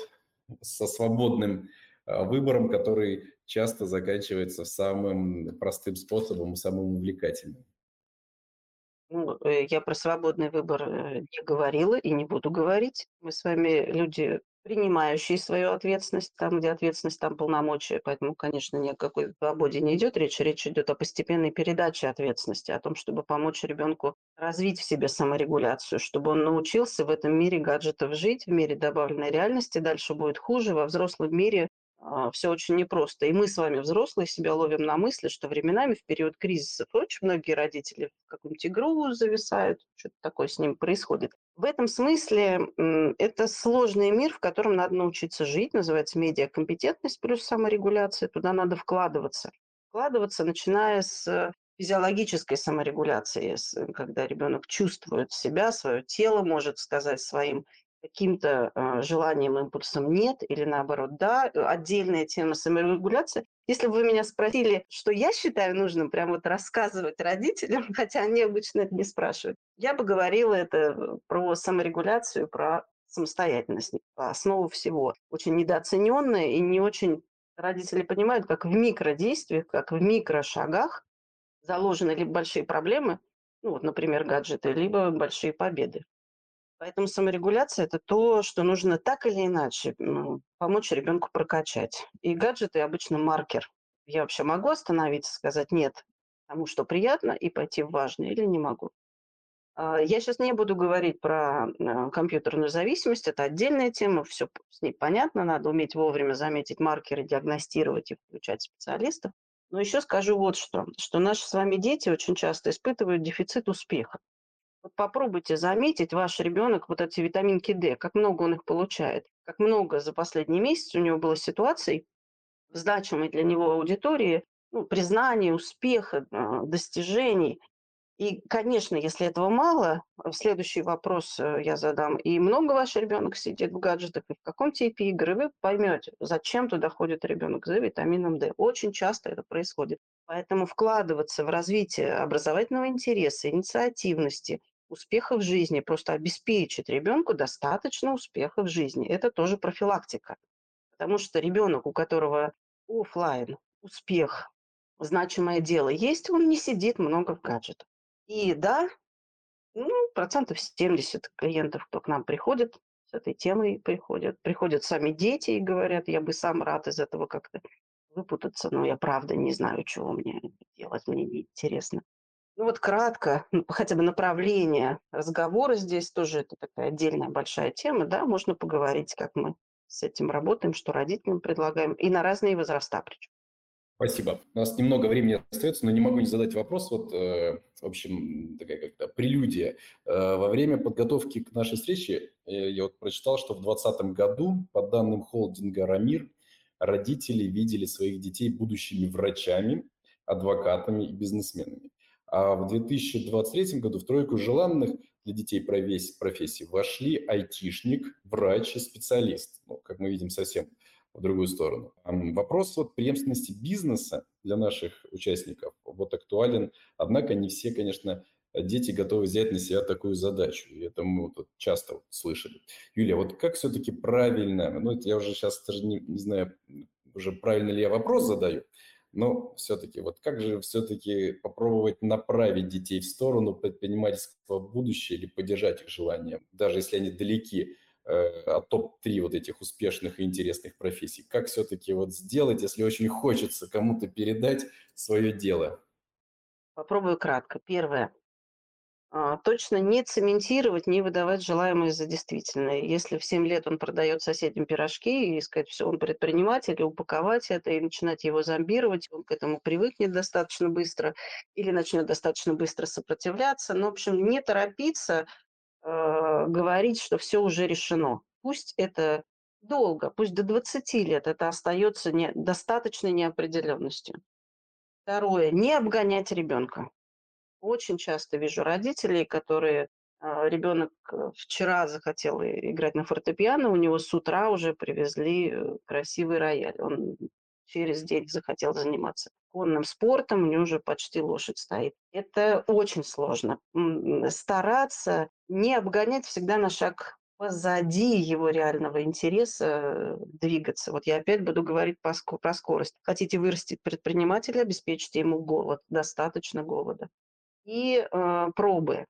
со свободным а, выбором, который часто заканчивается самым простым способом, самым увлекательным. Ну, э, я про свободный выбор э, не говорила и не буду говорить. Мы с вами люди, принимающие свою ответственность, там, где ответственность, там полномочия. Поэтому, конечно, ни о какой свободе не идет речь. Речь идет о постепенной передаче ответственности, о том, чтобы помочь ребенку развить в себе саморегуляцию, чтобы он научился в этом мире гаджетов жить, в мире добавленной реальности. Дальше будет хуже. Во взрослом мире все очень непросто. И мы с вами, взрослые, себя ловим на мысли, что временами в период кризисов очень многие родители в какую-нибудь игру зависают, что-то такое с ним происходит. В этом смысле это сложный мир, в котором надо научиться жить, называется медиакомпетентность плюс саморегуляция, туда надо вкладываться. Вкладываться, начиная с физиологической саморегуляции, когда ребенок чувствует себя, свое тело, может сказать своим каким-то э, желанием, импульсом нет, или наоборот, да, э, отдельная тема саморегуляции. Если бы вы меня спросили, что я считаю нужным прям вот рассказывать родителям, хотя они обычно это не спрашивают, я бы говорила это э, про саморегуляцию, про самостоятельность, основу всего. Очень недооцененная и не очень родители понимают, как в микродействиях, как в микрошагах заложены либо большие проблемы, ну вот, например, гаджеты, либо большие победы. Поэтому саморегуляция – это то, что нужно так или иначе ну, помочь ребенку прокачать. И гаджеты обычно маркер. Я вообще могу остановиться, сказать «нет» тому, что приятно, и пойти в важное, или не могу. А, я сейчас не буду говорить про а, компьютерную зависимость, это отдельная тема, все с ней понятно, надо уметь вовремя заметить маркеры, диагностировать и включать специалистов. Но еще скажу вот что, что наши с вами дети очень часто испытывают дефицит успеха. Вот попробуйте заметить, ваш ребенок вот эти витаминки D, как много он их получает, как много за последний месяц у него было ситуаций значимой для него аудитории, ну, признания, успеха, а, достижений. И, конечно, если этого мало, следующий вопрос э, я задам. И много ваш ребенок сидит в гаджетах, и в каком типе игры вы поймете, зачем туда ходит ребенок за витамином D. Очень часто это происходит. Поэтому вкладываться в развитие образовательного интереса, инициативности, успеха в жизни, просто обеспечить ребенку достаточно успеха в жизни. Это тоже профилактика. Потому что ребенок, у которого офлайн успех, значимое дело есть, он не сидит много в гаджетах. И да, ну, процентов 70 клиентов, кто к нам приходит, с этой темой приходят. Приходят сами дети и говорят, я бы сам рад из этого как-то выпутаться, но я правда не знаю, чего мне делать, мне не интересно. Ну вот кратко, ну, хотя бы направление разговора здесь тоже это такая отдельная большая тема, да, можно поговорить, как мы с этим работаем, что родителям предлагаем, и на разные возраста причем. Спасибо. У нас немного времени остается, но не могу не задать вопрос. Вот, э, в общем, такая как-то прелюдия. Э, во время подготовки к нашей встрече э, я вот прочитал, что в 2020 году, по данным холдинга «Рамир», родители видели своих детей будущими врачами, адвокатами и бизнесменами. А в 2023 году в тройку желанных для детей профессий вошли айтишник, врач и специалист. Ну, как мы видим, совсем в другую сторону. Вопрос вот преемственности бизнеса для наших участников вот актуален, однако не все, конечно, дети готовы взять на себя такую задачу. И это мы вот часто вот слышали. Юлия, вот как все-таки правильно, ну это я уже сейчас даже не, не знаю, уже правильно ли я вопрос задаю, но все-таки, вот как же все-таки попробовать направить детей в сторону предпринимательского будущего или поддержать их желание, даже если они далеки Э, от топ-3 вот этих успешных и интересных профессий. Как все-таки вот сделать, если очень хочется кому-то передать свое дело? Попробую кратко. Первое. А, точно не цементировать, не выдавать желаемое за действительное. Если в 7 лет он продает соседям пирожки и сказать, все, он предприниматель, и упаковать это, и начинать его зомбировать, он к этому привыкнет достаточно быстро или начнет достаточно быстро сопротивляться. Но, ну, в общем, не торопиться, э, говорить, что все уже решено. Пусть это долго, пусть до 20 лет это остается не, достаточной неопределенностью. Второе, не обгонять ребенка. Очень часто вижу родителей, которые а, ребенок э, вчера захотел играть на фортепиано, у него с утра уже привезли э, красивый рояль. Он через день захотел заниматься конным спортом, у него уже почти лошадь стоит. Это очень сложно. Стараться не обгонять всегда на шаг позади его реального интереса э, двигаться. Вот я опять буду говорить про скорость. Хотите вырастить предпринимателя, обеспечьте ему голод, достаточно голода. И э, пробы.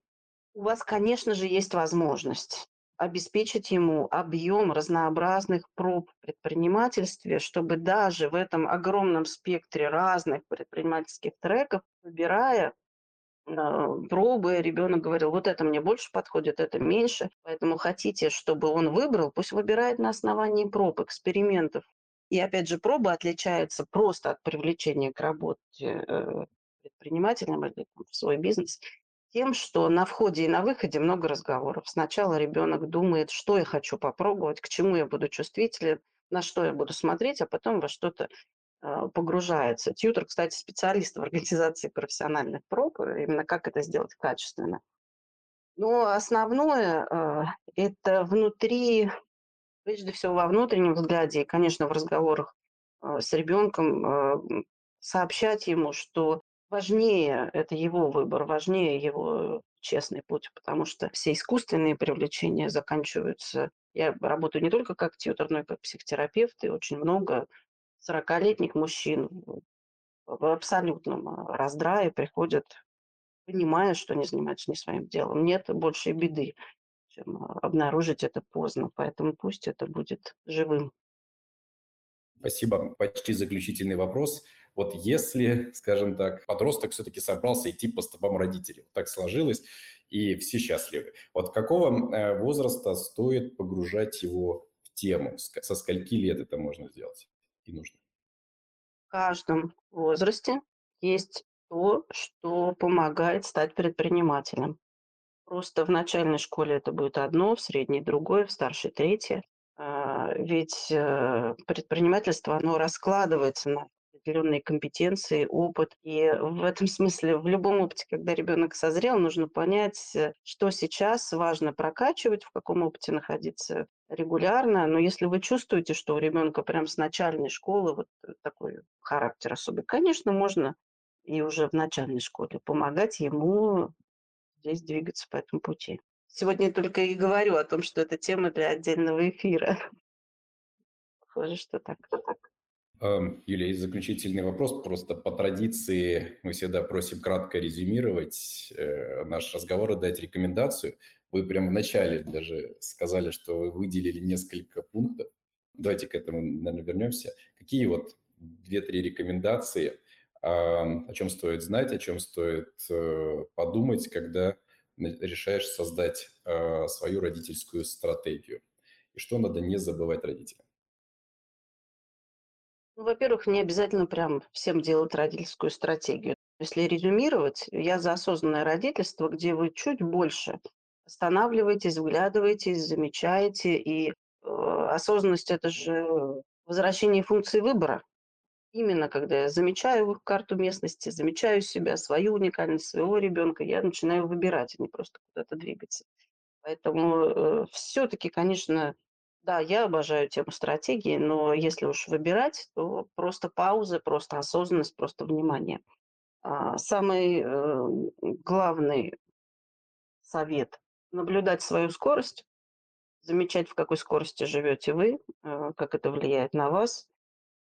У вас, конечно же, есть возможность обеспечить ему объем разнообразных проб в предпринимательстве, чтобы даже в этом огромном спектре разных предпринимательских треков, выбирая а, пробы, ребенок говорил, вот это мне больше подходит, это меньше, поэтому хотите, чтобы он выбрал, пусть выбирает на основании проб, экспериментов. И опять же, пробы отличаются просто от привлечения к работе э, предпринимателем или в свой бизнес тем, что на входе и на выходе много разговоров. Сначала ребенок думает, что я хочу попробовать, к чему я буду чувствителен, на что я буду смотреть, а потом во что-то э, погружается. Тьютер, кстати, специалист в организации профессиональных проб, именно как это сделать качественно. Но основное э, это внутри, прежде всего во внутреннем взгляде, и, конечно, в разговорах э, с ребенком сообщать ему, что важнее, это его выбор, важнее его честный путь, потому что все искусственные привлечения заканчиваются. Я работаю не только как тьютер, но и как психотерапевт, и очень много 40-летних мужчин в абсолютном а, раздрае приходят, понимая, что не занимаются не своим делом. Нет большей беды, чем а, обнаружить это поздно. Поэтому пусть это будет живым. Спасибо. Почти заключительный вопрос. Вот если, скажем так, подросток все-таки собрался идти по стопам родителей, так сложилось, и все счастливы. Вот какого э, возраста стоит погружать его в тему? Со скольки лет это можно сделать и нужно? В каждом возрасте есть то, что помогает стать предпринимателем. Просто в начальной школе это будет одно, в средней другое, в старшей третье. А, ведь э, предпринимательство, оно раскладывается на определенные компетенции, опыт. И в этом смысле в любом опыте, когда ребенок созрел, нужно понять, э, что сейчас важно прокачивать, в каком опыте находиться регулярно. Но если вы чувствуете, что у ребенка прям с начальной школы вот такой характер особый, конечно, можно и уже в начальной школе помогать ему здесь двигаться по этому пути. Сегодня я только и говорю о том, что это тема для отдельного эфира. Похоже, что так. Эм, Юлия, есть заключительный вопрос. Просто по традиции мы всегда просим кратко резюмировать э, наш разговор и дать рекомендацию. Вы прямо в начале даже сказали, что вы выделили несколько пунктов. Давайте к этому, наверное, вернемся. Какие вот две-три рекомендации, о чем стоит знать, о чем стоит э, подумать, когда решаешь создать э, свою родительскую стратегию? И что надо не забывать родителям? Ну, во-первых, не обязательно прям всем делать родительскую стратегию. Если резюмировать, я за осознанное родительство, где вы чуть больше останавливаетесь, вглядываетесь, замечаете. И э, осознанность – это же возвращение функции выбора. Именно когда я замечаю карту местности, замечаю себя, свою уникальность, своего ребенка, я начинаю выбирать, а не просто куда-то двигаться. Поэтому э, все-таки, конечно, да, я обожаю тему стратегии, но если уж выбирать, то просто паузы, просто осознанность, просто внимание. А, самый э, главный совет – наблюдать свою скорость, замечать, в какой скорости живете вы, э, как это влияет на вас,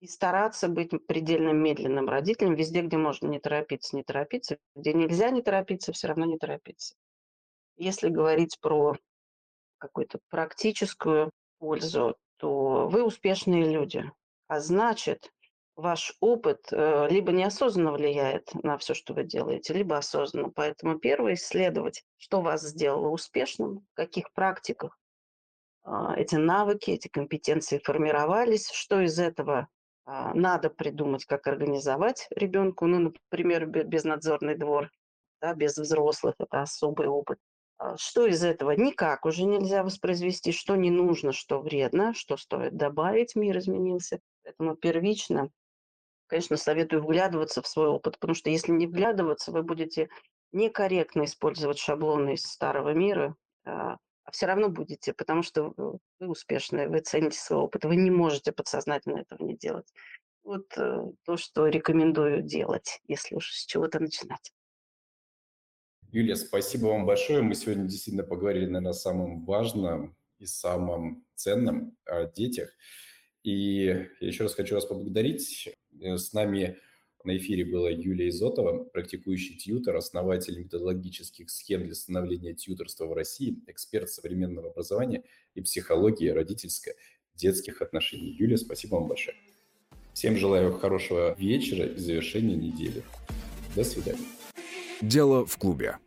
и стараться быть предельно медленным родителем везде, где можно не торопиться, не торопиться, где нельзя не торопиться, все равно не торопиться. Если говорить про какую-то практическую пользу, то вы успешные люди. А значит, ваш опыт э, либо неосознанно влияет на все, что вы делаете, либо осознанно. Поэтому первое – исследовать, что вас сделало успешным, в каких практиках а, эти навыки, эти компетенции формировались, что из этого а, надо придумать, как организовать ребенку, ну, например, безнадзорный двор, да, без взрослых, это особый опыт. А, что из этого никак уже нельзя воспроизвести, что не нужно, что вредно, что стоит добавить, мир изменился. Поэтому первично, конечно, советую вглядываться в свой опыт, потому что если не вглядываться, вы будете некорректно использовать шаблоны из старого мира, а, а все равно будете, потому что вы успешные, вы цените свой опыт, вы не можете подсознательно этого не делать. Вот э, то, что рекомендую делать, если уж с чего-то начинать. Юлия, спасибо вам большое. Мы сегодня действительно поговорили, наверное, о самом важном и самом ценном о детях. И я еще раз хочу вас поблагодарить. Э, с нами на эфире была Юлия Изотова, практикующий тьютер, основатель методологических схем для становления тьютерства в России, эксперт современного образования и психологии родительско-детских отношений. Юлия, спасибо вам большое. Всем желаю хорошего вечера и завершения недели. До свидания. Дело в клубе.